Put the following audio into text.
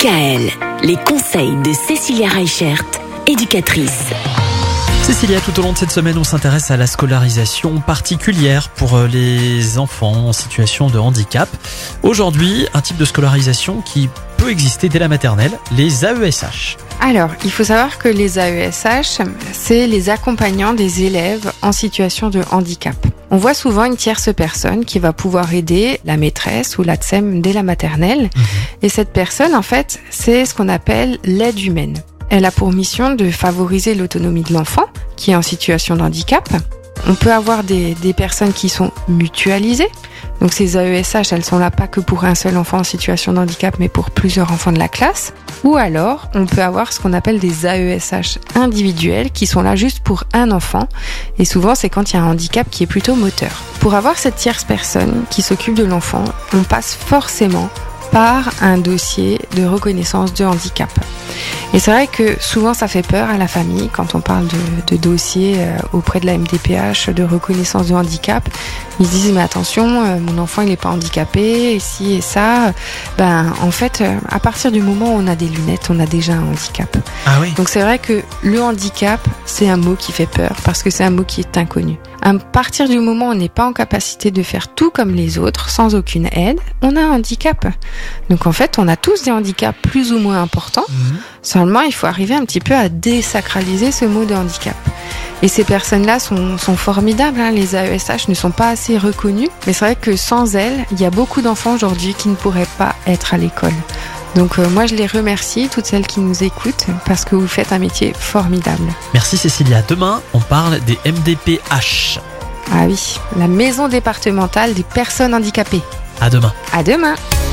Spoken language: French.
DKL, les conseils de Cécilia Reichert, éducatrice. Cécilia, tout au long de cette semaine, on s'intéresse à la scolarisation particulière pour euh, les enfants en situation de handicap. Aujourd'hui, un type de scolarisation qui peut exister dès la maternelle, les AESH. Alors, il faut savoir que les AESH, c'est les accompagnants des élèves en situation de handicap. On voit souvent une tierce personne qui va pouvoir aider la maîtresse ou la TSEM dès la maternelle. Et cette personne, en fait, c'est ce qu'on appelle l'aide humaine. Elle a pour mission de favoriser l'autonomie de l'enfant qui est en situation de handicap. On peut avoir des, des personnes qui sont mutualisées. Donc ces AESH, elles sont là pas que pour un seul enfant en situation de handicap, mais pour plusieurs enfants de la classe. Ou alors, on peut avoir ce qu'on appelle des AESH individuels qui sont là juste pour un enfant. Et souvent, c'est quand il y a un handicap qui est plutôt moteur. Pour avoir cette tierce personne qui s'occupe de l'enfant, on passe forcément par un dossier de reconnaissance de handicap. Et c'est vrai que souvent ça fait peur à la famille quand on parle de, de dossier euh, auprès de la MDPH de reconnaissance de handicap. Ils se disent mais attention, euh, mon enfant il n'est pas handicapé, et si et ça. Ben en fait, euh, à partir du moment où on a des lunettes, on a déjà un handicap. Ah oui Donc c'est vrai que le handicap, c'est un mot qui fait peur parce que c'est un mot qui est inconnu. À partir du moment où on n'est pas en capacité de faire tout comme les autres, sans aucune aide, on a un handicap. Donc en fait, on a tous des handicaps plus ou moins importants. Seulement, il faut arriver un petit peu à désacraliser ce mot de handicap. Et ces personnes-là sont, sont formidables. hein. Les AESH ne sont pas assez reconnus. Mais c'est vrai que sans elles, il y a beaucoup d'enfants aujourd'hui qui ne pourraient pas être à l'école. Donc euh, moi, je les remercie, toutes celles qui nous écoutent, parce que vous faites un métier formidable. Merci Cécilia. Demain, on parle des MDPH. Ah oui, la maison départementale des personnes handicapées. À demain. À demain